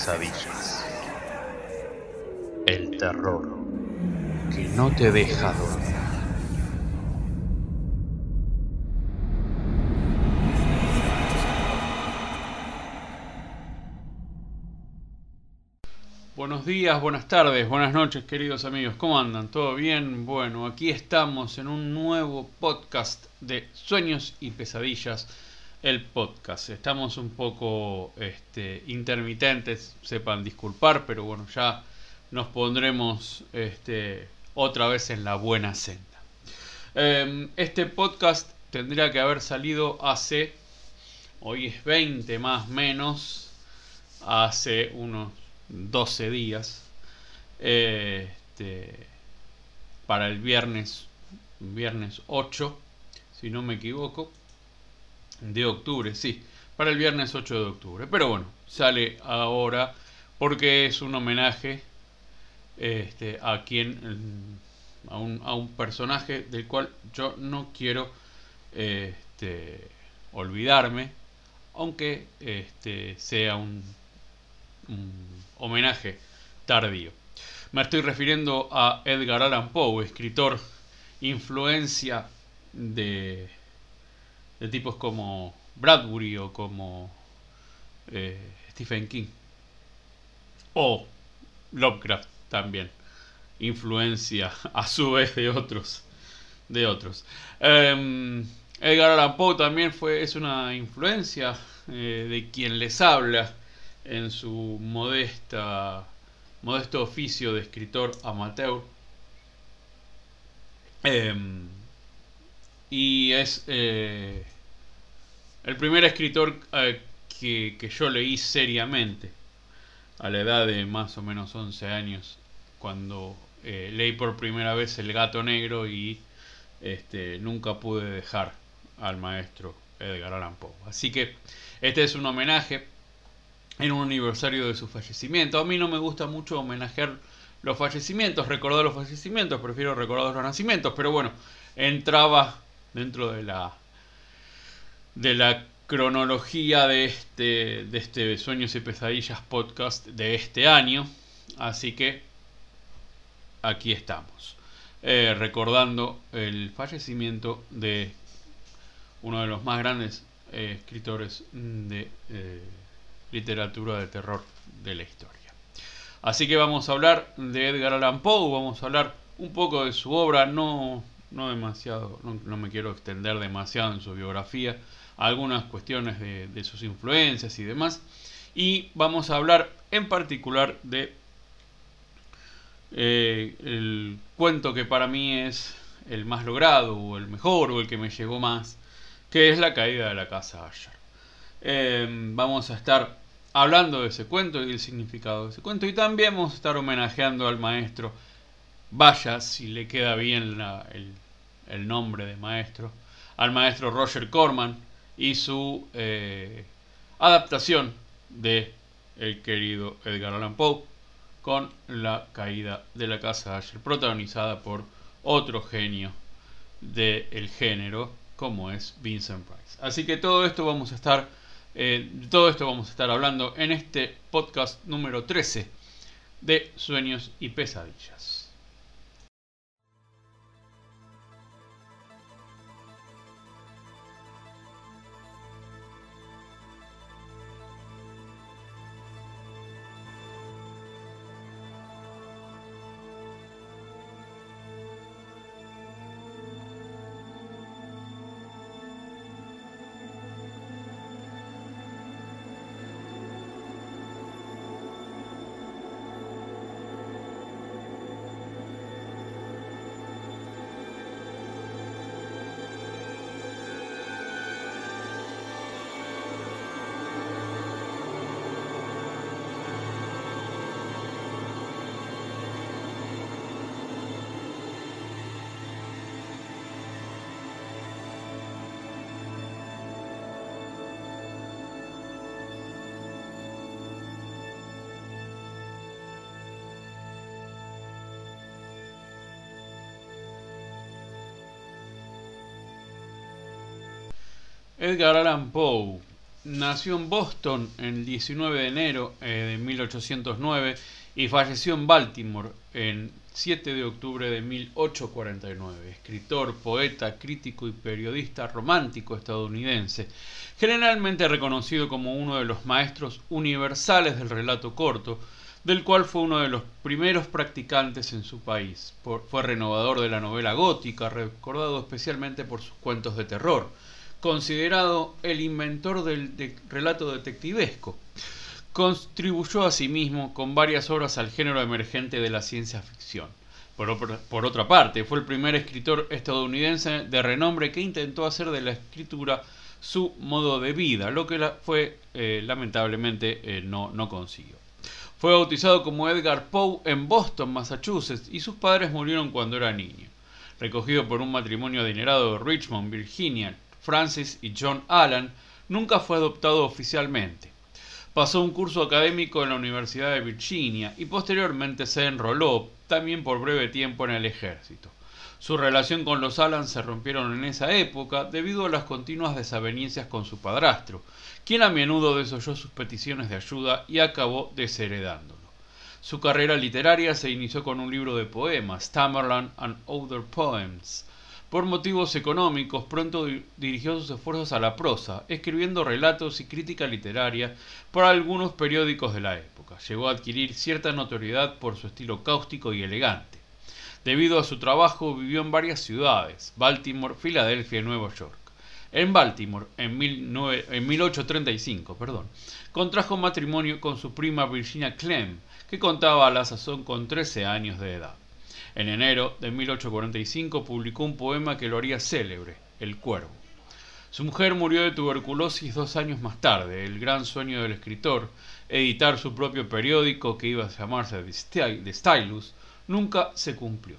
pesadillas. El terror que no te deja dormir. Buenos días, buenas tardes, buenas noches queridos amigos, ¿cómo andan? ¿Todo bien? Bueno, aquí estamos en un nuevo podcast de Sueños y Pesadillas el podcast. Estamos un poco este, intermitentes, sepan disculpar, pero bueno, ya nos pondremos este, otra vez en la buena senda. Em, este podcast tendría que haber salido hace, hoy es 20 más menos, hace unos 12 días, este, para el viernes, viernes 8, si no me equivoco de octubre, sí, para el viernes 8 de octubre. Pero bueno, sale ahora porque es un homenaje este, a quien, a un, a un, personaje del cual yo no quiero este, olvidarme, aunque este, sea un, un homenaje tardío. Me estoy refiriendo a Edgar Allan Poe, escritor, influencia de de tipos como Bradbury o como eh, Stephen King. O Lovecraft también. Influencia a su vez de otros. De otros. Em, Edgar Allan Poe también fue, es una influencia eh, de quien les habla en su modesta, modesto oficio de escritor amateur. Em, y es eh, el primer escritor eh, que, yo leí seriamente a la edad de más o menos 11 años, cuando eh, leí por primera vez El gato negro y este, nunca pude dejar al maestro Edgar Allan Poe. Así que este es un homenaje en un aniversario de su fallecimiento. A mí no me gusta mucho homenajear los fallecimientos, recordar los fallecimientos, prefiero recordar los nacimientos, pero bueno, entraba dentro de la de la cronología de este de este Sueños y Pesadillas podcast de este año, así que aquí estamos eh, recordando el fallecimiento de uno de los más grandes eh, escritores de eh, literatura de terror de la historia. Así que vamos a hablar de Edgar Allan Poe, vamos a hablar un poco de su obra, no no demasiado, no, me quiero extender demasiado en su biografía, algunas cuestiones de, sus influencias y demás. Y vamos a hablar en particular de eh, el cuento que para mí es el más logrado, o el mejor, o el que me llegó más, que es la caída de la casa Asher. Em, vamos a estar hablando de ese cuento y del significado de ese cuento, y también vamos a estar homenajeando al maestro vaya si le queda bien el, nombre de maestro, al maestro Roger Corman y su eh, adaptación de el querido Edgar Allan Poe con la caída de la casa Asher, protagonizada por otro genio del género como es Vincent Price. Así que todo esto vamos a estar, eh, todo esto vamos a estar hablando en este podcast número 13 de Sueños y Pesadillas. Edgar Allan Poe nació en Boston el 19 de enero de 1809 y falleció en Baltimore el 7 de octubre de 1849. Escritor, poeta, crítico y periodista romántico estadounidense, generalmente reconocido como uno de los maestros universales del relato corto, del cual fue uno de los primeros practicantes en su país. fue renovador de la novela gótica, recordado especialmente por sus cuentos de terror, considerado el inventor del relato detectivesco. Contribuyó asimismo con varias obras al género emergente de la ciencia ficción. Por, otra parte, fue el primer escritor estadounidense de renombre que intentó hacer de la escritura su modo de vida, lo que fue eh, lamentablemente eh, no, no consiguió. Fue bautizado como Edgar Poe en Boston, Massachusetts, y sus padres murieron cuando era niño. Recogido por un matrimonio adinerado de Richmond, Virginia, Francis y John Allan, nunca fue adoptado oficialmente. Pasó un curso académico en la Universidad de Virginia y posteriormente se enroló, también por breve tiempo, en el ejército. Su relación con los Alan se rompieron en esa época debido a las continuas desavenencias con su padrastro, quien a menudo desoyó sus peticiones de ayuda y acabó desheredándolo. Su carrera literaria se inició con un libro de poemas, Tamerlan and Other Poems, por motivos económicos, pronto dirigió sus esfuerzos a la prosa, escribiendo relatos y crítica literaria para algunos periódicos de la época. Llegó a adquirir cierta notoriedad por su estilo cáustico y elegante. Debido a su trabajo vivió en varias ciudades, Baltimore, Filadelfia y Nueva York. En Baltimore, en, 1835, perdón, contrajo matrimonio con su prima Virginia Clem, que contaba a la sazón con 13 años de edad. En enero de 1845 publicó un poema que lo haría célebre, El Cuervo. Su mujer murió de tuberculosis dos años más tarde. El gran sueño del escritor, editar su propio periódico que iba a llamarse The Stylus, nunca se cumplió.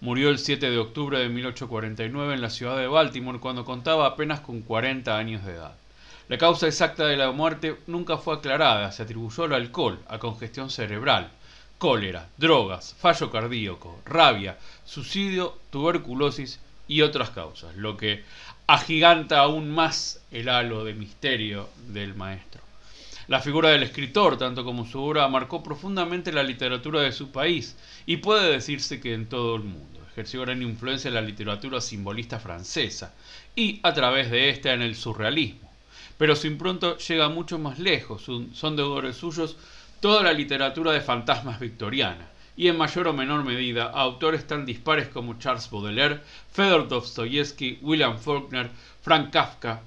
Murió el 7 de octubre de 1849 en la ciudad de Baltimore cuando contaba apenas con 40 años de edad. La causa exacta de la muerte nunca fue aclarada, se atribuyó al alcohol, a congestión cerebral, cólera, drogas, fallo cardíaco, rabia, suicidio, tuberculosis y otras causas, lo que agiganta aún más el halo de misterio del maestro. La figura del escritor, tanto como su obra, marcó profundamente la literatura de su país y puede decirse que en todo el mundo. Ejerció gran influencia en la literatura simbolista francesa y, a través de esta, en el surrealismo. Pero su impronta llega mucho más lejos. Son deudores suyos toda la literatura de fantasmas victoriana, y en mayor o menor medida a autores tan dispares como Charles Baudelaire, Fedor Dostoyevsky, William Faulkner, Frank Kafka,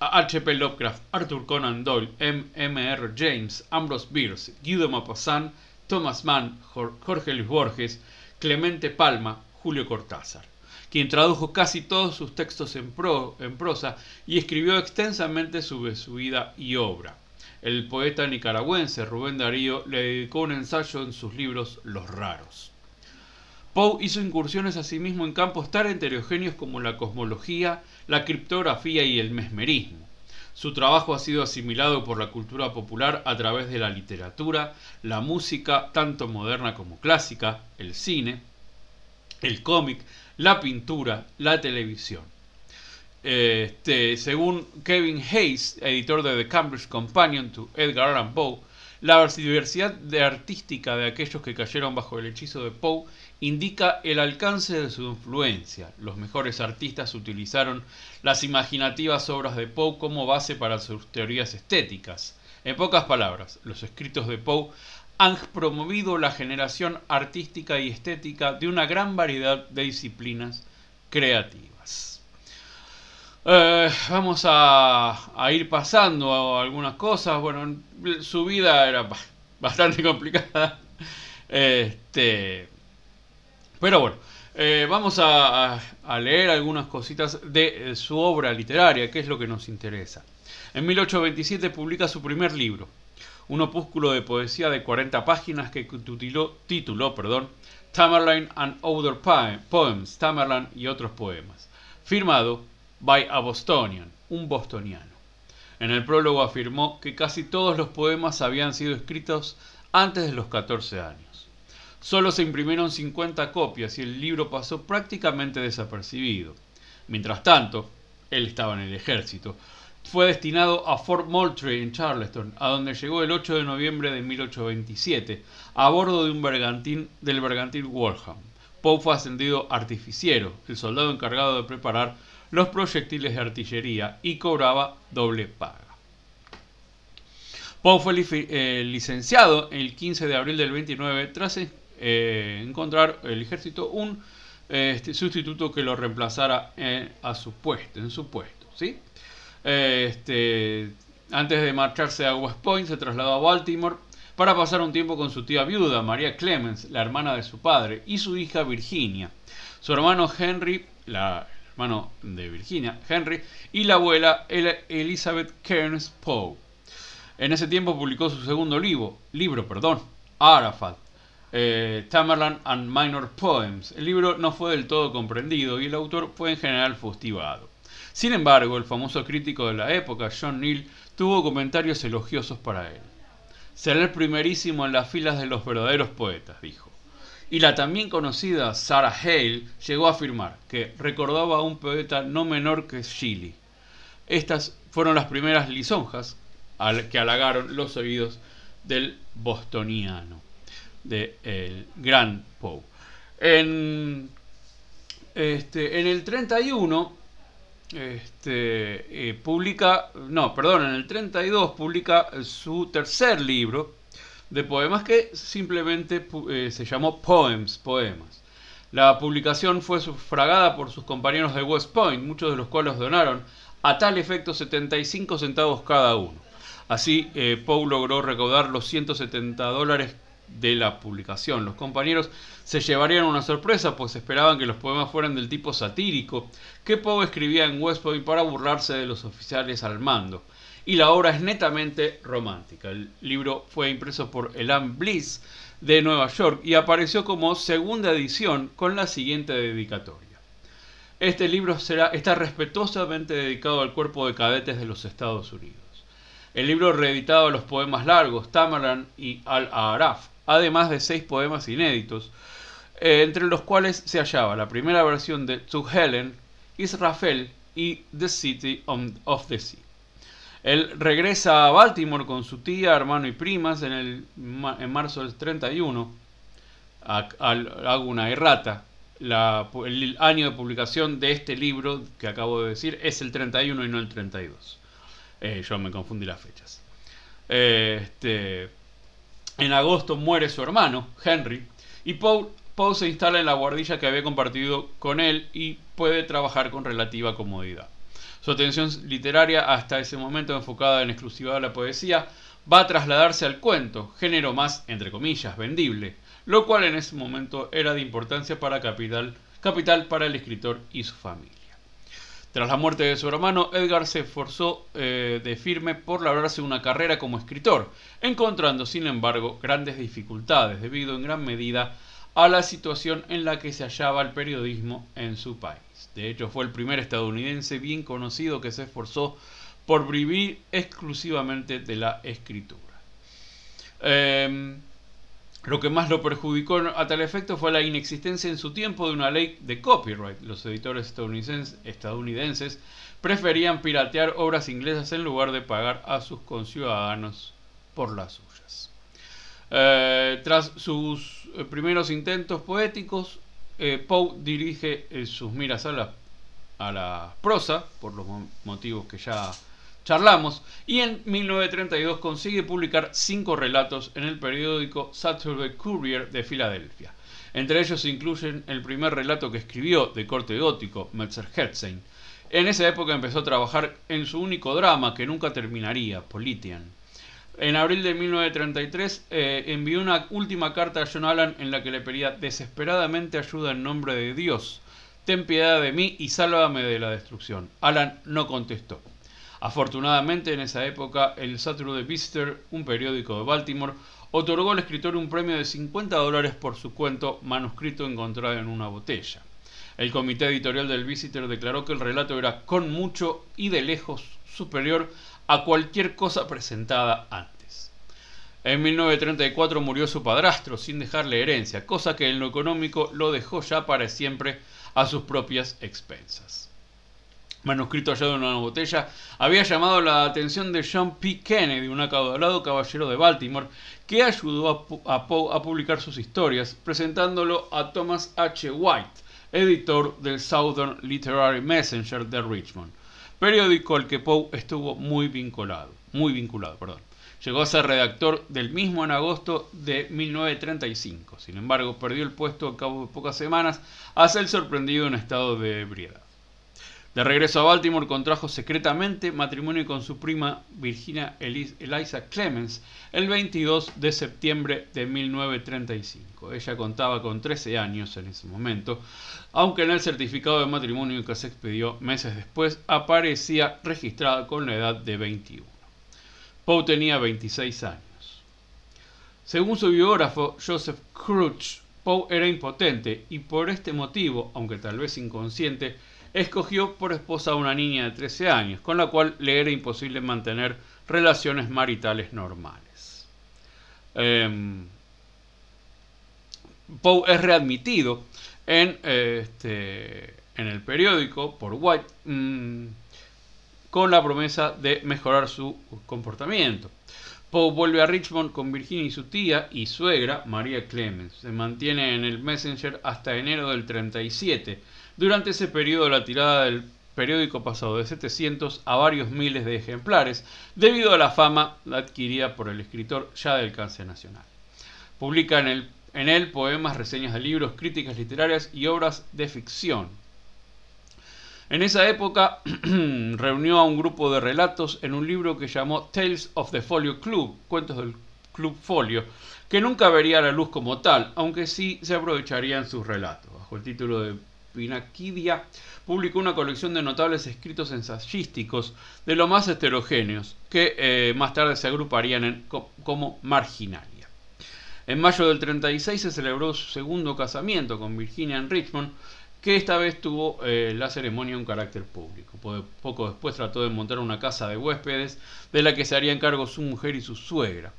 H.P. Lovecraft, Arthur Conan Doyle, M.M.R. James, Ambrose Bierce, Guido Maupassant, Thomas Mann, Jorge Luis Borges, Clemente Palma, Julio Cortázar, quien tradujo casi todos sus textos en, en prosa y escribió extensamente sobre su vida y obra. El poeta nicaragüense Rubén Darío le dedicó un ensayo en sus libros Los Raros. Poe hizo incursiones asimismo en campos tan heterogéneos como la cosmología, la criptografía y el mesmerismo. Su trabajo ha sido asimilado por la cultura popular a través de la literatura, la música, tanto moderna como clásica, el cine, el cómic, la pintura, la televisión. Este, según Kevin Hayes, editor de The Cambridge Companion to Edgar Allan Poe, la diversidad artística de aquellos que cayeron bajo el hechizo de Poe indica el alcance de su influencia. Los mejores artistas utilizaron las imaginativas obras de Poe como base para sus teorías estéticas. En pocas palabras, los escritos de Poe han promovido la generación artística y estética de una gran variedad de disciplinas creativas. Eh, vamos a, ir pasando algunas cosas. Bueno, su vida era bastante complicada. Este, pero bueno, eh, vamos a, leer algunas cositas de eh, su obra literaria, que es lo que nos interesa. En 1827 publica su primer libro, un opúsculo de poesía de 40 páginas que tituló perdón, Tamerlane and Other Poems, Tamerlane y otros poemas, firmado by a Bostonian, un bostoniano. En el prólogo afirmó que casi todos los poemas habían sido escritos antes de los 14 años. Solo se imprimieron 50 copias y el libro pasó prácticamente desapercibido. Mientras tanto, él estaba en el ejército, fue destinado a Fort Moultrie en Charleston, a donde llegó el 8 de noviembre de 1827, a bordo de un bergantín del bergantín Waltham. Poe fue ascendido artificiero, el soldado encargado de preparar los proyectiles de artillería, y cobraba doble paga. Poe fue eh, licenciado el 15 de abril del 29 tras eh, encontrar el ejército un este, sustituto que lo reemplazara en, a su puesto, en su puesto. ¿sí? Este, antes de marcharse a West Point, se trasladó a Baltimore para pasar un tiempo con su tía viuda, María Clemens, la hermana de su padre, y su hija Virginia. Su hermano Henry, la hermano de Virginia, Henry, y la abuela Elizabeth Kearns Poe. En ese tiempo publicó su segundo libro, libro perdón, Arafat, eh, Tamerlan and Minor Poems. El libro no fue del todo comprendido y el autor fue en general fustigado. Sin embargo, el famoso crítico de la época, John Neal, tuvo comentarios elogiosos para él. Será el primerísimo en las filas de los verdaderos poetas, dijo. Y la también conocida Sarah Hale llegó a afirmar que recordaba a un poeta no menor que Shelley. Estas fueron las primeras lisonjas que halagaron los oídos del bostoniano del el gran Poe. En, este, en el 31 este, eh, publica, no, perdón, en el 32 publica su tercer libro de poemas que simplemente eh, se llamó Poems, Poemas. La publicación fue sufragada por sus compañeros de West Point, muchos de los cuales donaron a tal efecto 75 centavos cada uno. Así, eh, Poe logró recaudar los 170 dólares de la publicación. Los compañeros se llevarían una sorpresa, pues esperaban que los poemas fueran del tipo satírico que Poe escribía en West Point para burlarse de los oficiales al mando. Y la obra es netamente romántica. El libro fue impreso por Elan Bliss de Nueva York y apareció como segunda edición con la siguiente dedicatoria. Este libro está respetuosamente dedicado al cuerpo de cadetes de los Estados Unidos. El libro reeditado los poemas largos, Tamerlan y Al-Araf, además de seis poemas inéditos, eh, entre los cuales se hallaba la primera versión de To Helen, Israfel y The City of the Sea. Él regresa a Baltimore con su tía, hermano y primas en, el, en marzo del 31. Hago una errata. el año de publicación de este libro que acabo de decir es el 31 y no el 32. Eh, yo me confundí las fechas. Este, en agosto muere su hermano, Henry, y Paul, se instala en la guardilla que había compartido con él y puede trabajar con relativa comodidad. Su atención literaria, hasta ese momento enfocada en exclusiva a la poesía, va a trasladarse al cuento, género más, entre comillas, vendible, lo cual en ese momento era de importancia para capital, capital para el escritor y su familia. Tras la muerte de su hermano, Edgar se esforzó eh, de firme por labrarse una carrera como escritor, encontrando, sin embargo, grandes dificultades debido en gran medida a la situación en la que se hallaba el periodismo en su país. De hecho, fue el primer estadounidense bien conocido que se esforzó por vivir exclusivamente de la escritura. Em, lo que más lo perjudicó a tal efecto fue la inexistencia en su tiempo de una ley de copyright. Los editores estadounidenses, preferían piratear obras inglesas en lugar de pagar a sus conciudadanos por las. Eh, tras sus eh, primeros intentos poéticos, eh, Poe dirige sus miras a la, prosa, por los motivos que ya charlamos, y en 1932 consigue publicar cinco relatos en el periódico Saturday Courier de Filadelfia. Entre ellos se incluyen el primer relato que escribió de corte gótico, Metzer-Herzstein. En esa época empezó a trabajar en su único drama que nunca terminaría, Politian. En abril de 1933 eh, envió una última carta a John Allan en la que le pedía desesperadamente ayuda en nombre de Dios. Ten piedad de mí y sálvame de la destrucción. Allan no contestó. Afortunadamente, en esa época, el Saturday Visitor, un periódico de Baltimore, otorgó al escritor un premio de 50 dólares por su cuento Manuscrito encontrado en una botella. El comité editorial del Visitor declaró que el relato era con mucho y de lejos superior a cualquier cosa presentada antes. En 1934 murió su padrastro sin dejarle herencia, cosa que en lo económico lo dejó ya para siempre a sus propias expensas. manuscrito hallado en una botella, había llamado la atención de John P. Kennedy, un acaudalado caballero de Baltimore, que ayudó a, Poe a publicar sus historias, presentándolo a Thomas H. White, editor del Southern Literary Messenger de Richmond, periódico al que Poe estuvo muy vinculado, muy vinculado, perdón. Llegó a ser redactor del mismo en agosto de 1935. Sin embargo, perdió el puesto a cabo de pocas semanas a ser sorprendido en estado de ebriedad. De regreso a Baltimore contrajo secretamente matrimonio con su prima Virginia Eliza Clemens el 22 de septiembre de 1935. Ella contaba con 13 años en ese momento, aunque en el certificado de matrimonio que se expidió meses después aparecía registrada con la edad de 21. Poe tenía 26 años. Según su biógrafo Joseph Crouch, Poe era impotente y por este motivo, aunque tal vez inconsciente, escogió por esposa a una niña de 13 años, con la cual le era imposible mantener relaciones maritales normales. Em, Poe es readmitido en, este, en el periódico por White mm, con la promesa de mejorar su comportamiento. Poe vuelve a Richmond con Virginia y su tía y suegra, María Clemens. Se mantiene en el Messenger hasta enero del 37 durante ese periodo la tirada del periódico pasó de 700 a varios miles de ejemplares, debido a la fama adquirida por el escritor ya del alcance nacional. Publica en, en él poemas, reseñas de libros, críticas literarias y obras de ficción. En esa época reunió a un grupo de relatos en un libro que llamó Tales of the Folio Club, cuentos del Club Folio, que nunca vería la luz como tal, aunque sí se aprovecharía en sus relatos, bajo el título de Publicó una colección de notables escritos ensayísticos de lo más heterogéneos, que eh, más tarde se agruparían como marginalia. En mayo del 36 se celebró su segundo casamiento con Virginia en Richmond, que esta vez tuvo eh, la ceremonia un carácter público. Poco después trató de montar una casa de huéspedes de la que se harían cargo su mujer y su suegra.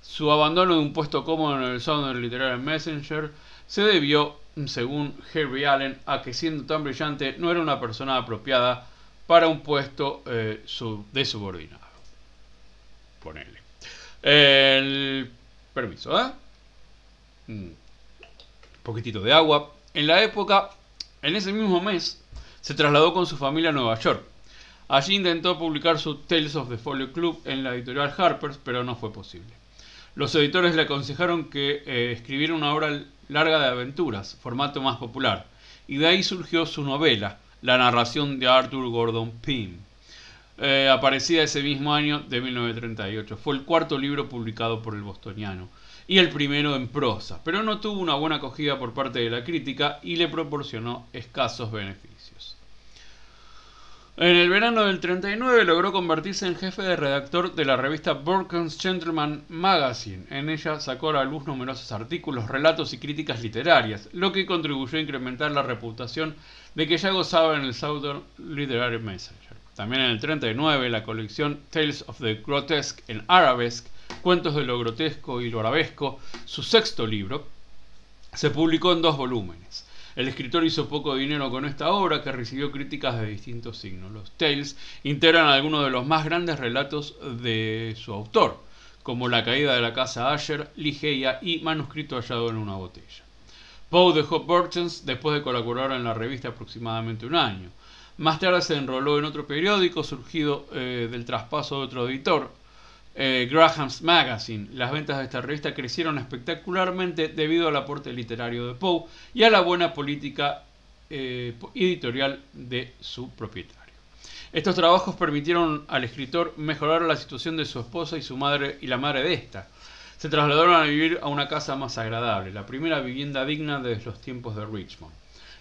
Su abandono de un puesto cómodo en el Southern Literary Messenger se debió según Harry Allen, a que siendo tan brillante no era una persona apropiada para un puesto eh, de subordinado. Ponele. El permiso, ¿eh? Un poquitito de agua. En la época, en ese mismo mes, se trasladó con su familia a Nueva York. Allí intentó publicar su Tales of the Folio Club en la editorial Harper's, pero no fue posible. Los editores le aconsejaron que eh, escribiera una obra larga de aventuras, formato más popular, y de ahí surgió su novela, la narración de Arthur Gordon Pym, eh, aparecida ese mismo año de 1938. Fue el cuarto libro publicado por el bostoniano y el primero en prosa, pero no tuvo una buena acogida por parte de la crítica y le proporcionó escasos beneficios. En el verano del 39 logró convertirse en jefe de redactor de la revista Burton's Gentleman Magazine. En ella sacó a la luz numerosos artículos, relatos y críticas literarias, lo que contribuyó a incrementar la reputación de que ya gozaba en el Southern Literary Messenger. También en el 39 la colección Tales of the Grotesque en Arabesque, Cuentos de lo Grotesco y lo Arabesco, su sexto libro, se publicó en dos volúmenes. El escritor hizo poco dinero con esta obra que recibió críticas de distintos signos. Los Tales integran algunos de los más grandes relatos de su autor, como La caída de la casa Asher, Ligeia y Manuscrito hallado en una botella. Poe dejó Burton's después de colaborar en la revista aproximadamente un año. Más tarde se enroló en otro periódico surgido eh, del traspaso de otro editor, eh, Graham's Magazine. Las ventas de esta revista crecieron espectacularmente debido al aporte literario de Poe y a la buena política eh, editorial de su propietario. Estos trabajos permitieron al escritor mejorar la situación de su esposa y su madre y la madre de esta. Se trasladaron a vivir a una casa más agradable, la primera vivienda digna desde los tiempos de Richmond.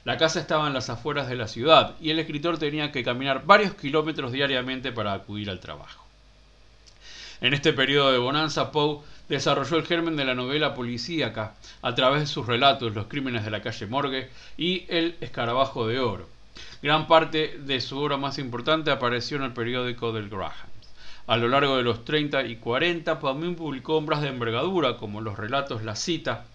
La casa estaba en las afueras de la ciudad y el escritor tenía que caminar varios kilómetros diariamente para acudir al trabajo. En este periodo de bonanza, Poe desarrolló el germen de la novela policíaca a través de sus relatos Los crímenes de la calle Morgue y El escarabajo de oro. Gran parte de su obra más importante apareció en el periódico del Graham. A lo largo de los 30 y 40 también publicó obras de envergadura como los relatos La cita,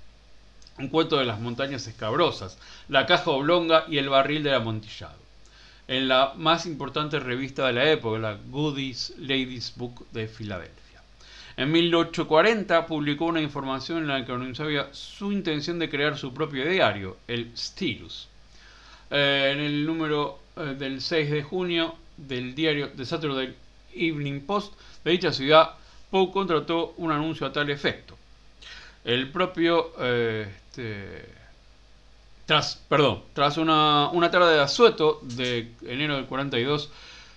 un cuento de las montañas escabrosas, La caja oblonga y El barril del amontillado. en la más importante revista de la época, la Goodies Ladies Book de Filadelfia. En 1840 publicó una información en la que anunciaba su intención de crear su propio diario, el Stylus. Eh, en el número eh, del 6 de junio del diario The Saturday Evening Post de dicha ciudad, Poe contrató un anuncio a tal efecto. El propio, eh, este, tras, perdón, tras una, una tarde de asueto de enero del 42,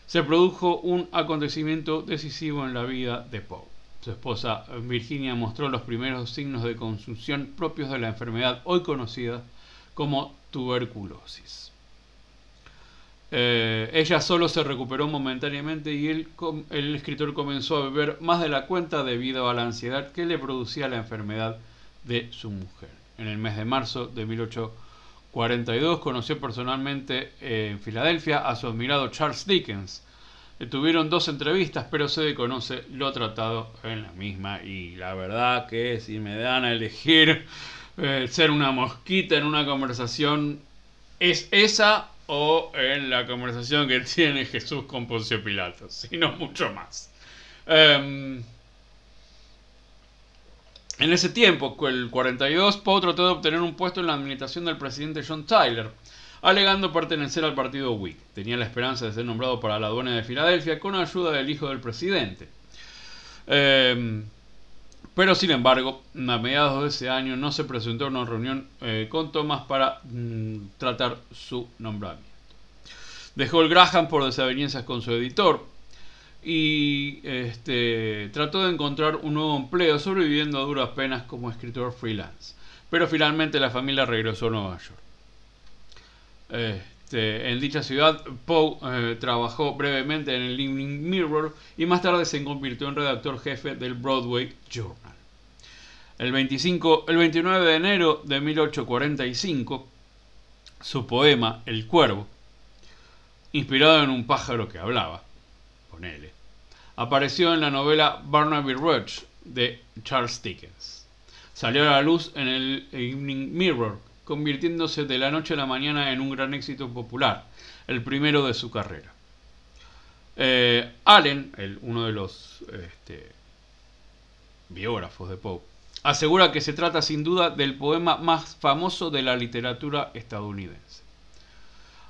se produjo un acontecimiento decisivo en la vida de Poe. Su esposa Virginia mostró los primeros signos de consunción propios de la enfermedad hoy conocida como tuberculosis. Eh, ella solo se recuperó momentáneamente y el, el escritor comenzó a beber más de la cuenta debido a la ansiedad que le producía la enfermedad de su mujer. En el mes de marzo de 1842 conoció personalmente en Filadelfia a su admirado Charles Dickens, Tuvieron dos entrevistas, pero se conoce lo tratado en la misma. Y la verdad que si me dan a elegir eh, ser una mosquita en una conversación, es esa o en la conversación que tiene Jesús con Poncio Pilato, sino mucho más. Em, en ese tiempo, el 42, Poe trató de obtener un puesto en la administración del presidente John Tyler alegando pertenecer al partido Whig. Tenía la esperanza de ser nombrado para la aduana de Filadelfia con ayuda del hijo del presidente. Em, pero sin embargo, a mediados de ese año no se presentó a una reunión eh, con Thomas para mm, tratar su nombramiento. Dejó el Graham por desavenencias con su editor y este, trató de encontrar un nuevo empleo sobreviviendo a duras penas como escritor freelance. Pero finalmente la familia regresó a Nueva York. Este, en dicha ciudad, Poe eh, trabajó brevemente en el Evening Mirror y más tarde se convirtió en redactor jefe del Broadway Journal. El, 25, el 29 de enero de 1845, su poema El Cuervo, inspirado en un pájaro que hablaba, ponele, apareció en la novela Barnaby Rudge de Charles Dickens. Salió a la luz en el Evening Mirror convirtiéndose de la noche a la mañana en un gran éxito popular, el primero de su carrera. Eh, Allen, uno de los este, biógrafos de Poe, asegura que se trata sin duda del poema más famoso de la literatura estadounidense.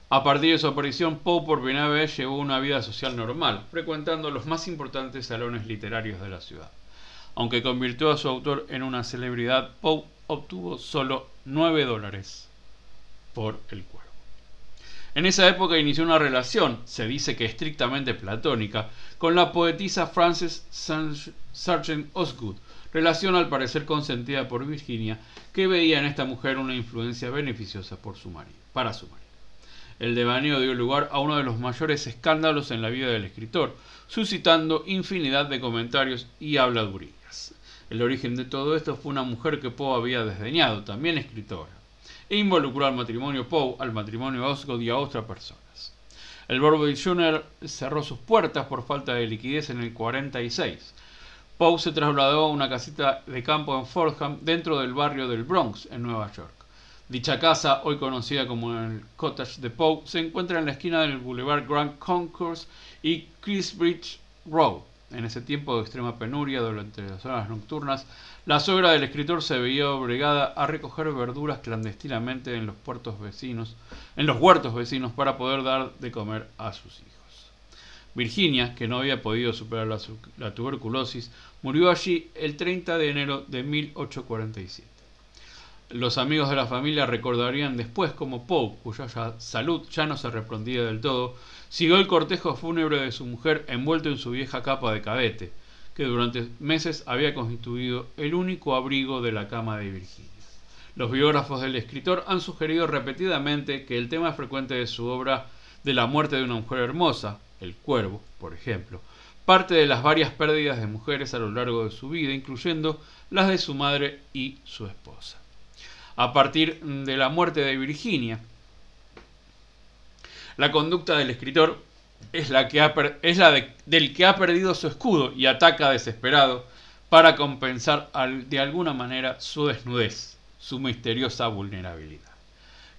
A partir de su aparición, Poe por primera vez llevó una vida social normal, frecuentando los más importantes salones literarios de la ciudad. Aunque convirtió a su autor en una celebridad, Poe obtuvo solo 9 dólares por el cuervo. En esa época inició una relación, se dice que estrictamente platónica, con la poetisa Frances Sargent Osgood, relación al parecer consentida por Virginia, que veía en esta mujer una influencia beneficiosa por su marido, para su marido. El devaneo dio lugar a uno de los mayores escándalos en la vida del escritor, suscitando infinidad de comentarios y habladurías. El origen de todo esto fue una mujer que Poe había desdeñado, también escritora, e involucró al matrimonio Poe, al matrimonio Osgood y a otras personas. El Broadway Junior cerró sus puertas por falta de liquidez en el 46. Poe se trasladó a una casita de campo en Fordham, dentro del barrio del Bronx, en Nueva York. Dicha casa, hoy conocida como el Cottage de Poe, se encuentra en la esquina del Boulevard Grand Concourse y Chrisbridge Road. En ese tiempo de extrema penuria durante las horas nocturnas, la suegra del escritor se veía obligada a recoger verduras clandestinamente en los puertos vecinos, en los huertos vecinos para poder dar de comer a sus hijos. Virginia, que no había podido superar la, la tuberculosis, murió allí el 30 de enero de 1847. Los amigos de la familia recordarían después como Poe, cuya salud ya no se reprendía del todo, siguió el cortejo fúnebre de su mujer envuelto en su vieja capa de cadete, que durante meses había constituido el único abrigo de la cama de Virginia. Los biógrafos del escritor han sugerido repetidamente que el tema frecuente de su obra de la muerte de una mujer hermosa, El Cuervo, por ejemplo, parte de las varias pérdidas de mujeres a lo largo de su vida, incluyendo las de su madre y su esposa. A partir de la muerte de Virginia, la conducta del escritor es la, que es la del que ha perdido su escudo y ataca desesperado para compensar de alguna manera su desnudez, su misteriosa vulnerabilidad.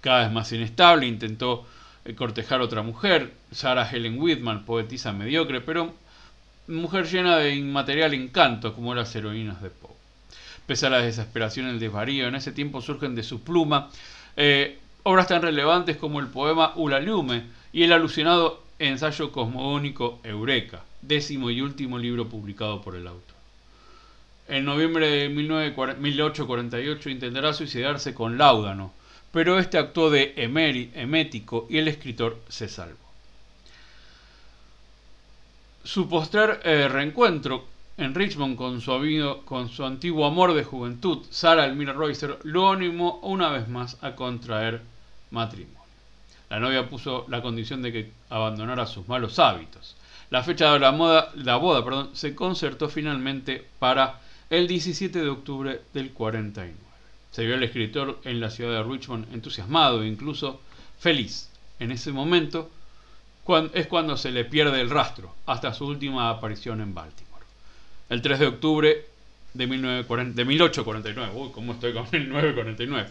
Cada vez más inestable, intentó eh, cortejar a otra mujer, Sarah Helen Whitman, poetisa mediocre, pero mujer llena de inmaterial encanto como las heroínas de Poe. Pese a la desesperación y el desvarío, en ese tiempo surgen de su pluma eh, obras tan relevantes como el poema Ulalume y el alucinado ensayo cosmogónico Eureka, décimo y último libro publicado por el autor. En noviembre de 1848 intentará suicidarse con Láudano, pero este actuó de emético y el escritor se salvó. Su postrer eh, reencuentro en Richmond con su, con su antiguo amor de juventud, Sarah Elmira Royster, lo animó una vez más a contraer matrimonio. La novia puso la condición de que abandonara sus malos hábitos. La fecha de la, moda, la boda se concertó finalmente para el 17 de octubre del 49. Se vio el escritor en la ciudad de Richmond entusiasmado e incluso feliz. En ese momento es cuando se le pierde el rastro, hasta su última aparición en Baltimore. El 3 de octubre de, 1940, de 1849, uy, ¿cómo estoy con 1949?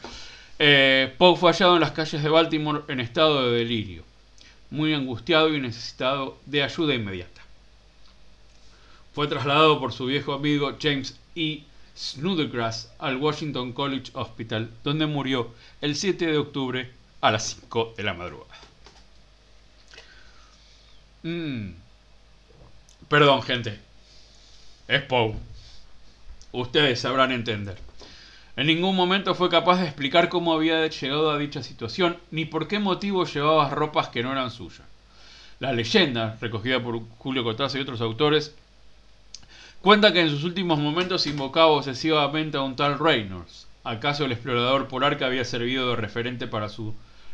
Eh, Poe fue hallado en las calles de Baltimore en estado de delirio, muy angustiado y necesitado de ayuda inmediata. Fue trasladado por su viejo amigo James E. Snodgrass al Washington College Hospital, donde murió el 7 de octubre a las 5 de la madrugada. Mm. Perdón, gente. Es Poe. Ustedes sabrán entender. En ningún momento fue capaz de explicar cómo había llegado a dicha situación, ni por qué motivo llevaba ropas que no eran suyas. La leyenda, recogida por Julio Cortázar y otros autores, cuenta que en sus últimos momentos invocaba obsesivamente a un tal Reynolds, acaso el explorador polar que había servido de referente para su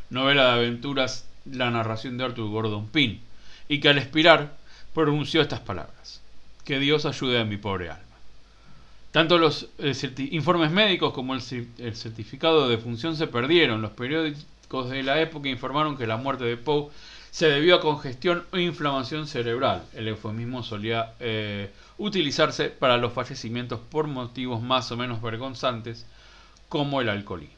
novela de aventuras La narración de Arthur Gordon Pym, y que al expirar pronunció estas palabras: Que Dios ayude a mi pobre alma. Tanto los eh, informes médicos como el, certificado de función se perdieron. Los periódicos de la época informaron que la muerte de Poe se debió a congestión o inflamación cerebral. El eufemismo solía eh, utilizarse para los fallecimientos por motivos más o menos vergonzantes, como el alcoholismo.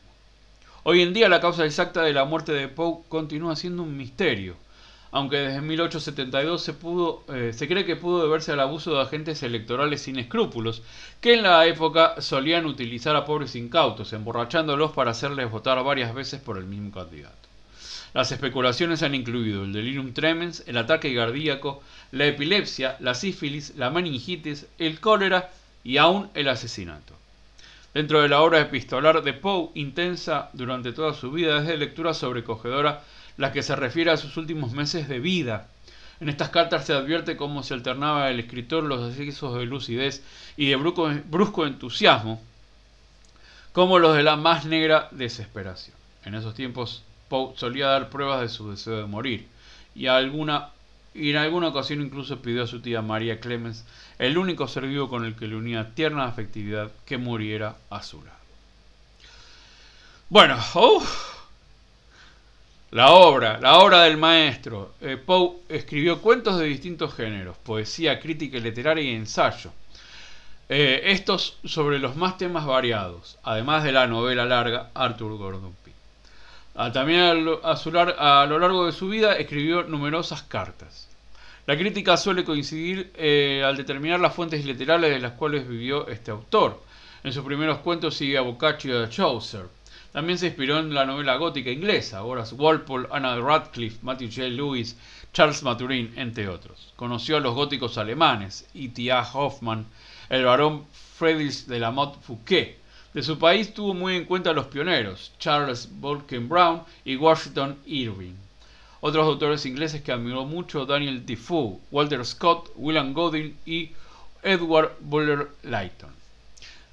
Hoy en día la causa exacta de la muerte de Poe continúa siendo un misterio aunque desde 1872 se, pudo, eh, se cree que pudo deberse al abuso de agentes electorales sin escrúpulos, que en la época solían utilizar a pobres incautos, emborrachándolos para hacerles votar varias veces por el mismo candidato. Las especulaciones han incluido el delirium tremens, el ataque cardíaco, la epilepsia, la sífilis, la meningitis, el cólera y aún el asesinato. Dentro de la obra epistolar de Poe, intensa durante toda su vida, es de lectura sobrecogedora la que se refiere a sus últimos meses de vida. En estas cartas se advierte cómo se alternaba el escritor los excesos de lucidez y de brusco, entusiasmo, como los de la más negra desesperación. En esos tiempos, Poe solía dar pruebas de su deseo de morir, y, y en alguna ocasión incluso pidió a su tía María Clemens, el único ser vivo con el que le unía tierna afectividad, que muriera a su lado. Bueno, la obra, la obra del maestro. Eh, Poe escribió cuentos de distintos géneros, poesía, crítica literaria y ensayo. Eh, estos sobre los más temas variados, además de la novela larga Arthur Gordon Pym. Ah, también a lo, largo de su vida escribió numerosas cartas. La crítica suele coincidir eh, al determinar las fuentes literales de las cuales vivió este autor. En sus primeros cuentos sigue a Boccaccio y a Chaucer, también se inspiró en la novela gótica inglesa, Horace Walpole, Anna Radcliffe, Matthew J. Lewis, Charles Maturin, entre otros. Conoció a los góticos alemanes, E.T.A. Hoffmann, el barón Friedrich de la Motte Fouquet. De su país tuvo muy en cuenta a los pioneros, Charles Bolken Brown y Washington Irving. Otros autores ingleses que admiró mucho, Daniel Defoe, Walter Scott, William Godwin y Edward Buller Lytton.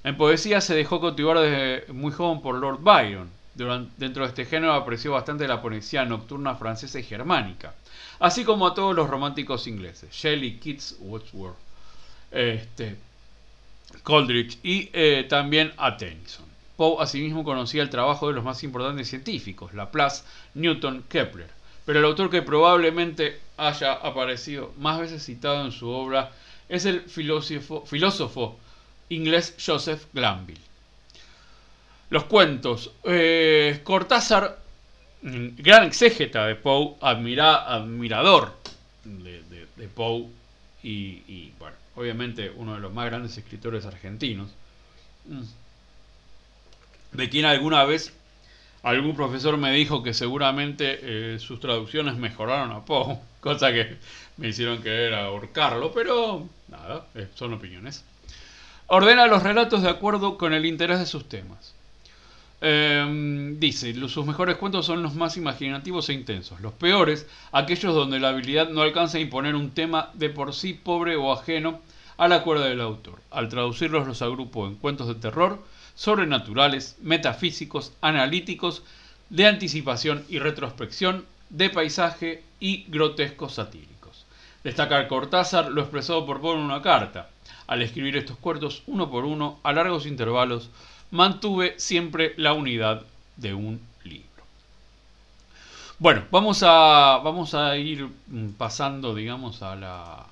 En poesía se dejó cautivar desde muy joven por Lord Byron. dentro de este género apreció bastante la poesía nocturna francesa y germánica, así como a todos los románticos ingleses, Shelley, Keats, Wordsworth, este, Coleridge y eh, también a Tennyson. Poe asimismo conocía el trabajo de los más importantes científicos, Laplace, Newton, Kepler, pero el autor que probablemente haya aparecido más veces citado en su obra es el filósofo, filósofo inglés Joseph Glanville. Los cuentos. Eh, Cortázar gran exégeta de Poe, admirador de, Poe y, bueno, obviamente uno de los más grandes escritores argentinos, de quien alguna vez algún profesor me dijo que seguramente eh, sus traducciones mejoraron a Poe, cosa que me hicieron querer ahorcarlo, pero nada, eh, son opiniones. Ordena los relatos de acuerdo con el interés de sus temas. Em, dice, sus mejores cuentos son los más imaginativos e intensos. Los peores, aquellos donde la habilidad no alcanza a imponer un tema de por sí pobre o ajeno a la cuerda del autor. Al traducirlos los agrupo en cuentos de terror, sobrenaturales, metafísicos, analíticos, de anticipación y retrospección, de paisaje y grotescos satíricos. Destacar Cortázar lo expresado por Poe en una carta. Al escribir estos cuentos uno por uno, a largos intervalos, mantuve siempre la unidad de un libro. Bueno, vamos a, vamos a ir pasando, digamos, a, la,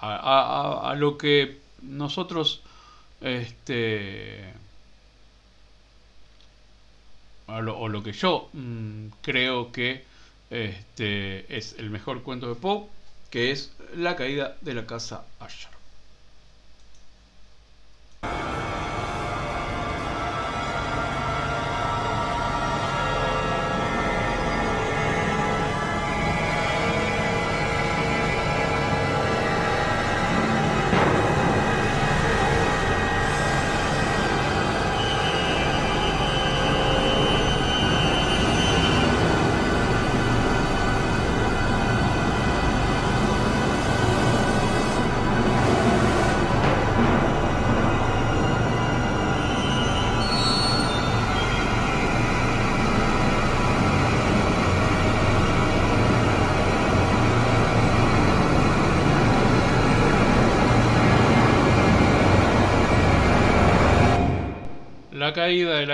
a, lo que nosotros, este, o lo que yo mm, creo que este, es el mejor cuento de Poe, que es La caída de la casa Asher. La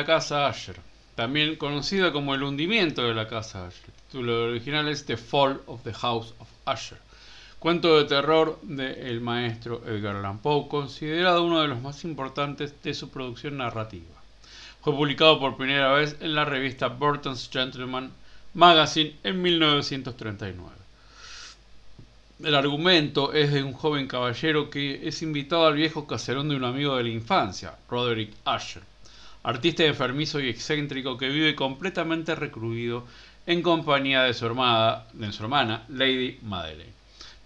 casa Asher, también conocida como el hundimiento de la casa Asher. El título original es The Fall of the House of Asher. Cuento de terror del maestro Edgar Allan Poe, considerado uno de los más importantes de su producción narrativa. Fue publicado por primera vez en la revista Burton's Gentleman Magazine en 1939. El argumento es de un joven caballero que es invitado al viejo caserón de un amigo de la infancia, Roderick Asher artista enfermizo y excéntrico que vive completamente recluido en compañía de su hermana, Lady Madeleine,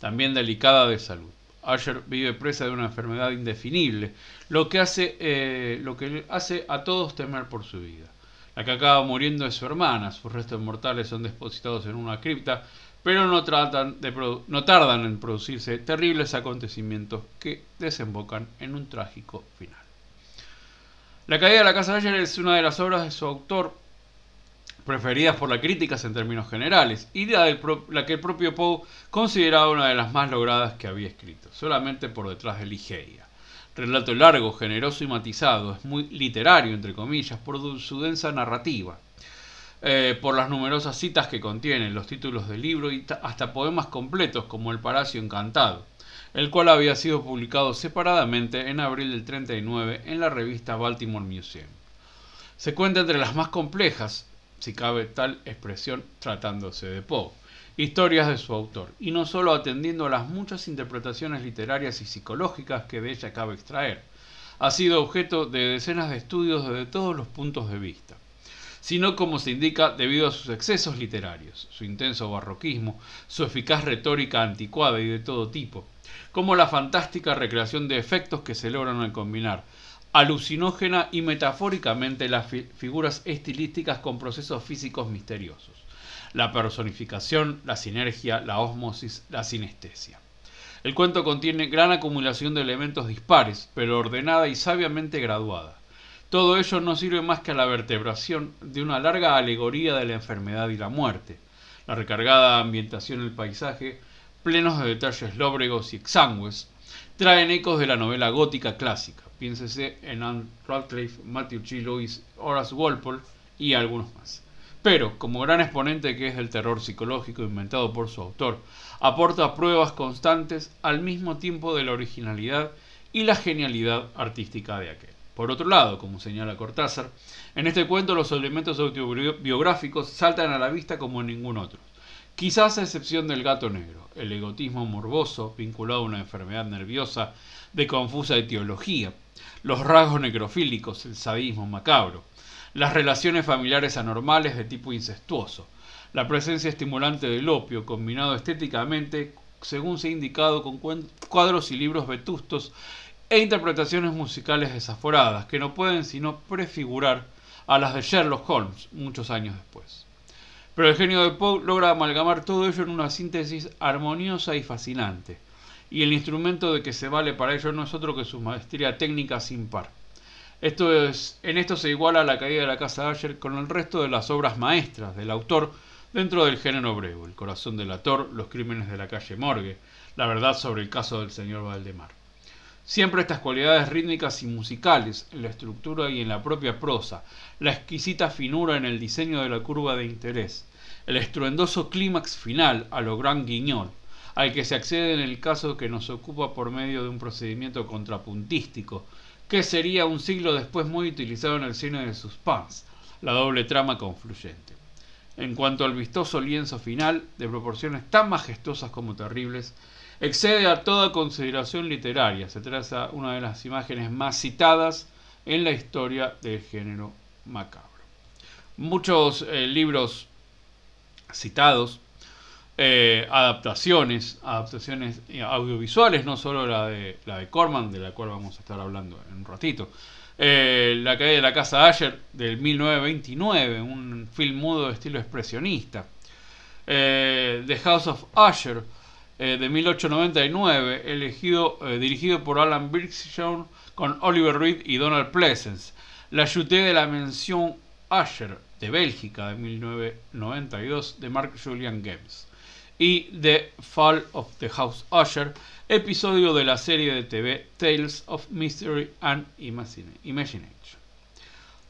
también delicada de salud. Asher vive presa de una enfermedad indefinible, lo que hace, eh, lo que hace a todos temer por su vida. La que acaba muriendo es su hermana, sus restos mortales son depositados en una cripta, pero no tardan en producirse terribles acontecimientos que desembocan en un trágico final. La caída de la Casa Ayer es una de las obras de su autor preferidas por las críticas en términos generales y la, la, que el propio Poe consideraba una de las más logradas que había escrito, solamente por detrás de Ligeia. Relato largo, generoso y matizado, es muy literario, entre comillas, por su densa narrativa, eh, por las numerosas citas que contiene, los títulos del libro y hasta poemas completos como El Palacio Encantado el cual había sido publicado separadamente en abril del 39 en la revista Baltimore Museum. Se cuenta entre las más complejas, si cabe tal expresión tratándose de Poe, historias de su autor, y no solo atendiendo a las muchas interpretaciones literarias y psicológicas que de ella cabe extraer. Ha sido objeto de decenas de estudios desde todos los puntos de vista sino como se indica debido a sus excesos literarios, su intenso barroquismo, su eficaz retórica anticuada y de todo tipo, como la fantástica recreación de efectos que se logran al combinar alucinógena y metafóricamente las figuras estilísticas con procesos físicos misteriosos, la personificación, la sinergia, la osmosis, la sinestesia. El cuento contiene gran acumulación de elementos dispares, pero ordenada y sabiamente graduada. Todo ello no sirve más que a la vertebración de una larga alegoría de la enfermedad y la muerte. La recargada ambientación del paisaje plenos de detalles lóbregos y exangües, traen ecos de la novela gótica clásica. Piénsese en Anne Radcliffe, Matthew G. Lewis, Horace Walpole y algunos más. Pero, como gran exponente que es del terror psicológico inventado por su autor, aporta pruebas constantes al mismo tiempo de la originalidad y la genialidad artística de aquel. Por otro lado, como señala Cortázar, en este cuento los elementos autobiográficos saltan a la vista como en ningún otro. Quizás a excepción del gato negro, el egotismo morboso vinculado a una enfermedad nerviosa de confusa etiología, los rasgos necrofílicos, el sadismo macabro, las relaciones familiares anormales de tipo incestuoso, la presencia estimulante del opio combinado estéticamente, según se ha indicado, con cuadros y libros vetustos e interpretaciones musicales desaforadas que no pueden sino prefigurar a las de Sherlock Holmes muchos años después. Pero el genio de Poe logra amalgamar todo ello en una síntesis armoniosa y fascinante, y el instrumento de que se vale para ello no es otro que su maestría técnica sin par. Esto es, en esto se iguala la caída de la casa Asher con el resto de las obras maestras del autor dentro del género breve, El corazón del ator, Los crímenes de la calle Morgue, La verdad sobre el caso del señor Valdemar. Siempre estas cualidades rítmicas y musicales, en la estructura y en la propia prosa, la exquisita finura en el diseño de la curva de interés, el estruendoso clímax final a lo gran guiñol, al que se accede en el caso que nos ocupa por medio de un procedimiento contrapuntístico, que sería un siglo después muy utilizado en el cine de suspense, la doble trama confluyente. En cuanto al vistoso lienzo final, de proporciones tan majestuosas como terribles, excede a toda consideración literaria. Se traza una de las imágenes más citadas en la historia del género macabro. Muchos eh, libros citados eh, adaptaciones, adaptaciones audiovisuales, no solo la de, la de Corman, de la cual vamos a estar hablando en un ratito. Eh, la caída de la casa Asher del 1929, un film mudo de estilo expresionista. The House of Asher de 1899, elegido, dirigido por Alan Birkshaw con Oliver Reed y Donald Pleasence. La Chuté de la Mención Asher de Bélgica de 1992 de Mark Julian Games y The Fall of the House Usher, episodio de la serie de TV Tales of Mystery and Imagination.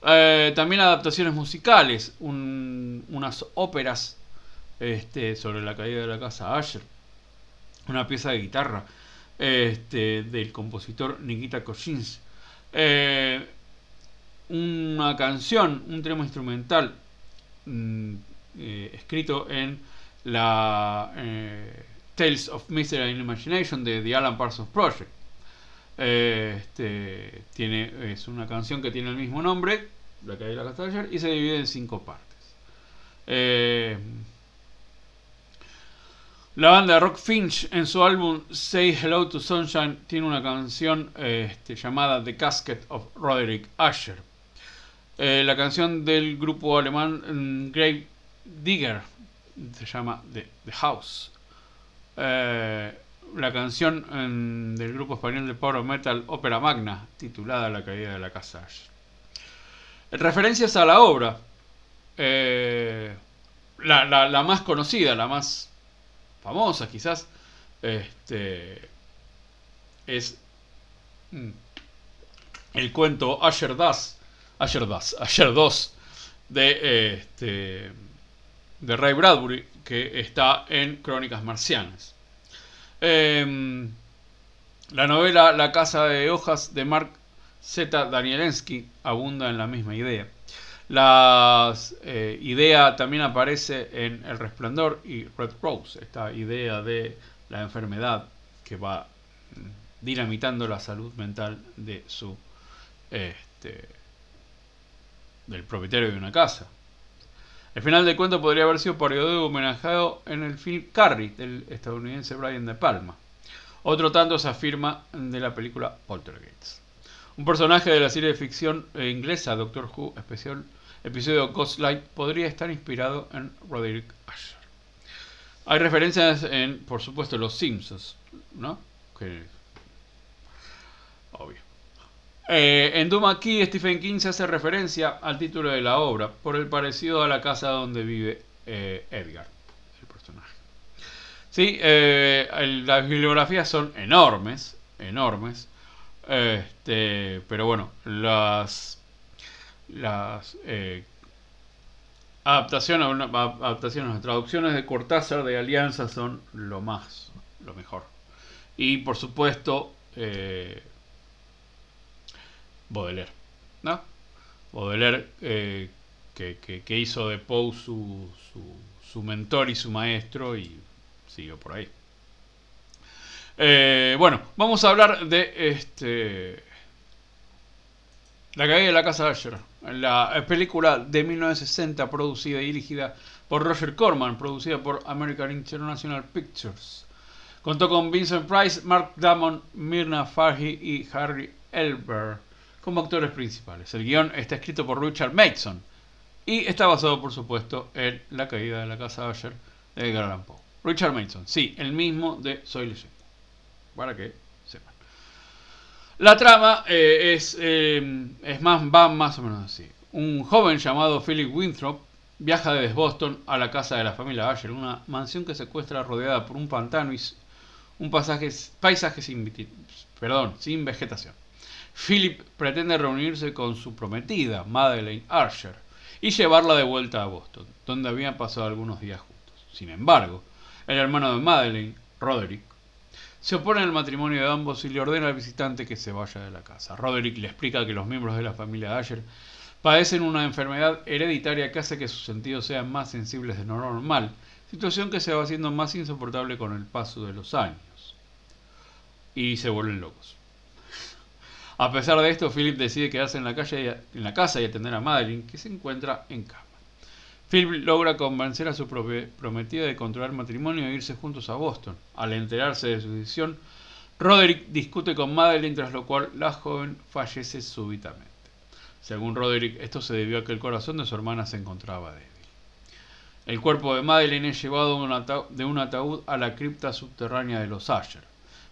Eh, también adaptaciones musicales, unas óperas este, sobre la caída de la casa Usher, una pieza de guitarra este, del compositor Nikita Koshins, eh, una canción, un tramo instrumental mm, eh, escrito en la eh, Tales of Mystery and Imagination de The Alan Parsons Project. Este, tiene, es una canción que tiene el mismo nombre, la que hay la ayer, y se divide en cinco partes. Eh, la banda Rock Finch en su álbum Say Hello to Sunshine tiene una canción este, llamada The Casket of Roderick Asher. la canción del grupo alemán mm, Grave Digger se llama The, House. Eh, la canción del grupo español de power metal Ópera Magna, titulada La caída de la casa Referencias a la obra, eh, la, más conocida, la más famosa quizás, este, es mm, el cuento Asher Das, Das, Asher 2 de este, de Ray Bradbury, que está en Crónicas Marcianas. Em, la novela La Casa de Hojas de Mark Z. Danielensky abunda en la misma idea. La eh, idea también aparece en El Resplandor y Red Rose, esta idea de la enfermedad que va mm, dinamitando la salud mental de su este, del propietario de una casa. El final del cuento podría haber sido parodiado homenajeado en el film Carrie del estadounidense Brian De Palma. Otro tanto se afirma de la película Poltergeist. Un personaje de la serie de ficción inglesa Doctor Who especial, episodio Ghostlight podría estar inspirado en Roderick Asher. Hay referencias en, por supuesto, Los Simpsons, ¿no? Que, obvio. Eh, en Doom aquí Stephen King se hace referencia al título de la obra por el parecido a la casa donde vive eh, Edgar, el personaje. Sí, eh, las bibliografías son enormes, enormes, este, pero bueno, las, las adaptaciones, adaptaciones, traducciones de Cortázar de Alianza son lo más, lo mejor. Y por supuesto, Baudelaire. ¿no? Baudelaire eh, que, hizo de Poe su, su, mentor y su maestro y siguió por ahí. Eh, bueno, vamos a hablar de este La caída de la casa Asher, la película de 1960 producida y dirigida por Roger Corman, producida por American International Pictures. Contó con Vincent Price, Mark Damon, Mirna Farhi y Harry Elber como actores principales. El guion está escrito por Richard Mason y está basado, por supuesto, en La caída de la casa Asher de Edgar Allan Poe. Richard Mason, sí, el mismo de Soy leyenda. Para sepan. La trama eh, es, eh, es más, va más o menos así. Un joven llamado Philip Winthrop viaja desde Boston a la casa de la familia Asher, una mansión que se encuentra rodeada por un pantano y un paisaje sin, sin vegetación. Philip pretende reunirse con su prometida, Madeleine Archer, y llevarla de vuelta a Boston, donde habían pasado algunos días juntos. Sin embargo, el hermano de Madeleine, Roderick, se opone al matrimonio de ambos y le ordena al visitante que se vaya de la casa. Roderick le explica que los miembros de la familia Asher padecen una enfermedad hereditaria que hace que sus sentidos sean más sensibles de lo normal, situación que se va haciendo más insoportable con el paso de los años. Y se vuelven locos. A pesar de esto, Philip decide quedarse en la, en la casa y atender a Madeline, que se encuentra en cama. Philip logra convencer a su prometida de controlar matrimonio e irse juntos a Boston. Al enterarse de su decisión, Roderick discute con Madeline, tras lo cual la joven fallece súbitamente. Según Roderick, esto se debió a que el corazón de su hermana se encontraba débil. El cuerpo de Madeline es llevado de un ataúd a la cripta subterránea de los Asher.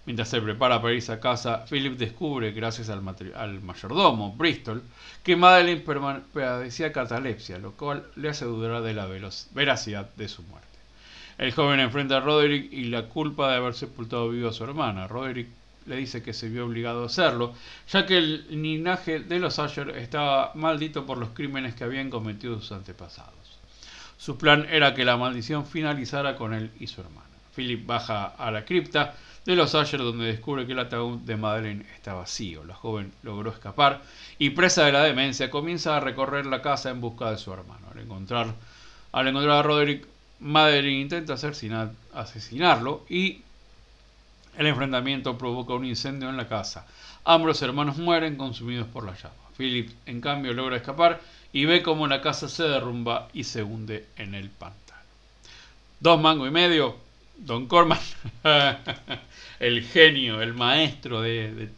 Mientras se prepara para irse a casa, Philip descubre, gracias al, mayordomo Bristol, que Madeline padecía catalepsia, lo cual le hace dudar de la veracidad de su muerte. El joven enfrenta a Roderick y la culpa de haber sepultado vivo a su hermana. Roderick le dice que se vio obligado a hacerlo, ya que el linaje de los Asher estaba maldito por los crímenes que habían cometido sus antepasados. Su plan era que la maldición finalizara con él y su hermana. Philip baja a la cripta de los Asher donde descubre que el ataúd de Madeleine está vacío. La joven logró escapar y presa de la demencia comienza a recorrer la casa en busca de su hermano. Al encontrar, al a Roderick, Madeleine intenta asesinarlo y el enfrentamiento provoca un incendio en la casa. Ambos hermanos mueren consumidos por la llama. Philip, en cambio, logra escapar y ve cómo la casa se derrumba y se hunde en el pantano. Dos mangos y medio, Don Corman, el genio, el maestro de,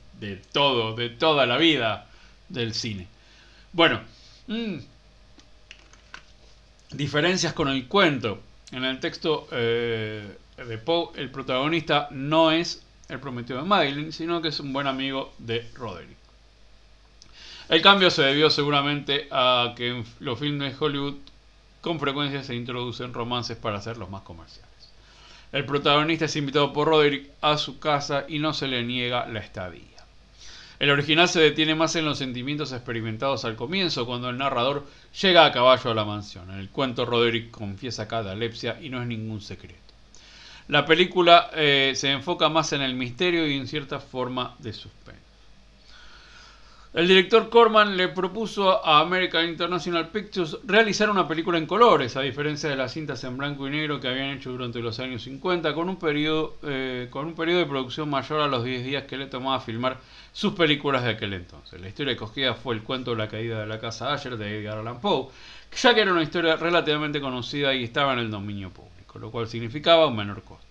todo, de toda la vida del cine. Bueno, mm, diferencias con el cuento. En el texto eh, de Poe, el protagonista no es el prometido de Madeline, sino que es un buen amigo de Roderick. El cambio se debió seguramente a que en los filmes de Hollywood con frecuencia se introducen romances para hacerlos más comerciales. El protagonista es invitado por Roderick a su casa y no se le niega la estadía. El original se detiene más en los sentimientos experimentados al comienzo, cuando el narrador llega a caballo a la mansión. En el cuento Roderick confiesa catalepsia y no es ningún secreto. La película eh, se enfoca más en el misterio y en cierta forma de suspense. El director Corman le propuso a American International Pictures realizar una película en colores, a diferencia de las cintas en blanco y negro que habían hecho durante los años 50, con un periodo, eh, con un periodo de producción mayor a los 10 días que le tomaba filmar sus películas de aquel entonces. La historia escogida fue el cuento La caída de la casa Asher de Edgar Allan Poe, ya que era una historia relativamente conocida y estaba en el dominio público lo cual significaba un menor costo.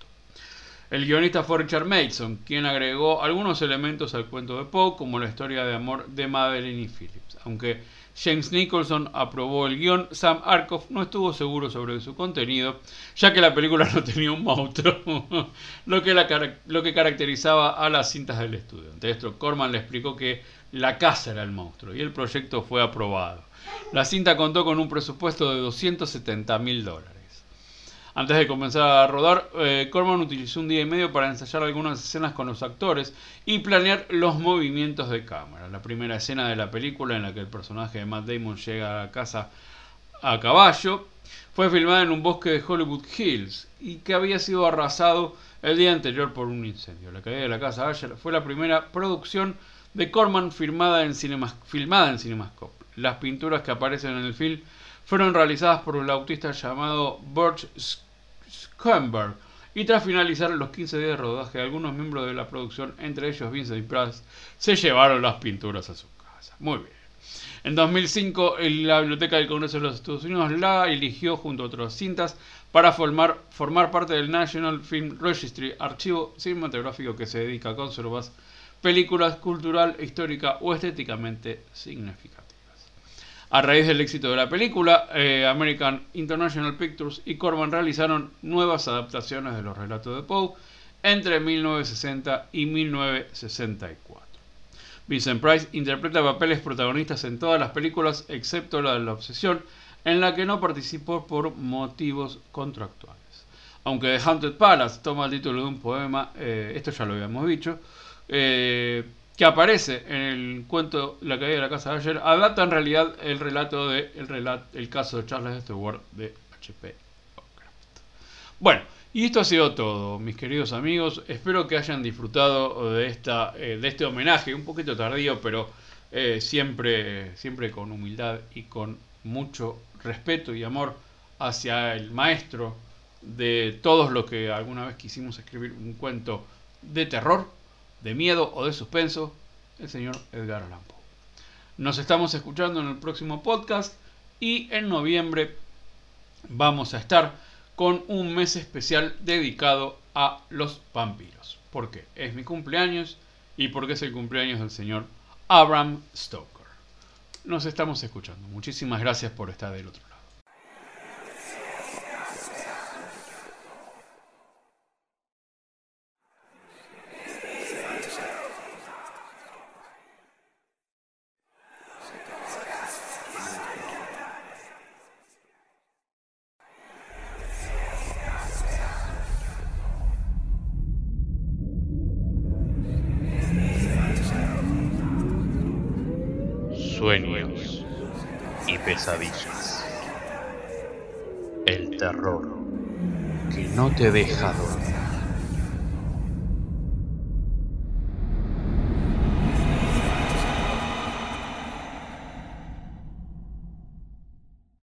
El guionista fue Richard Mason, quien agregó algunos elementos al cuento de Poe, como la historia de amor de Madeline y Phillips. Aunque James Nicholson aprobó el guion, Sam Arkoff no estuvo seguro sobre su contenido, ya que la película no tenía un monstruo, lo, que lo que caracterizaba a las cintas del estudio. Ante esto, Corman le explicó que la casa era el monstruo y el proyecto fue aprobado. La cinta contó con un presupuesto de 270 mil dólares. Antes de comenzar a rodar, eh, Corman utilizó un día y medio para ensayar algunas escenas con los actores y planear los movimientos de cámara. La primera escena de la película en la que el personaje de Matt Damon llega a casa a caballo fue filmada en un bosque de Hollywood Hills y que había sido arrasado el día anterior por un incendio. La caída de la casa Asher fue la primera producción de Corman filmada en, filmada en Cinemascope. Las pinturas que aparecen en el film fueron realizadas por un autista llamado Burt Schoenberg y tras finalizar los 15 días de rodaje, algunos miembros de la producción, entre ellos Vincent Price, se llevaron las pinturas a su casa. Muy bien. En 2005, la Biblioteca del Congreso de los Estados Unidos la eligió junto a otras cintas para formar, formar parte del National Film Registry, archivo cinematográfico que se dedica a conservar películas cultural, histórica o estéticamente significativas. A raíz del éxito de la película, eh, American International Pictures y Corman realizaron nuevas adaptaciones de los relatos de Poe entre 1960 y 1964. Vincent Price interpreta papeles protagonistas en todas las películas excepto la de la obsesión, en la que no participó por motivos contractuales. Aunque The Haunted Palace toma el título de un poema, eh, esto ya lo habíamos dicho, eh, que aparece en el cuento La caída de la casa de ayer, adapta en realidad el relato de el, el caso de Charles Stewart de H.P. Lovecraft. Bueno, y esto ha sido todo, mis queridos amigos. Espero que hayan disfrutado de, esta, eh, de este homenaje, un poquito tardío, pero eh, siempre, siempre con humildad y con mucho respeto y amor hacia el maestro de todos los que alguna vez quisimos escribir un cuento de terror, de miedo o de suspenso, el señor Edgar Allan Poe. Nos estamos escuchando en el próximo podcast y en noviembre vamos a estar con un mes especial dedicado a los vampiros. ¿Por qué? Es mi cumpleaños y porque es el cumpleaños del señor Abraham Stoker. Nos estamos escuchando. Muchísimas gracias por estar del otro sueños te deja dormir.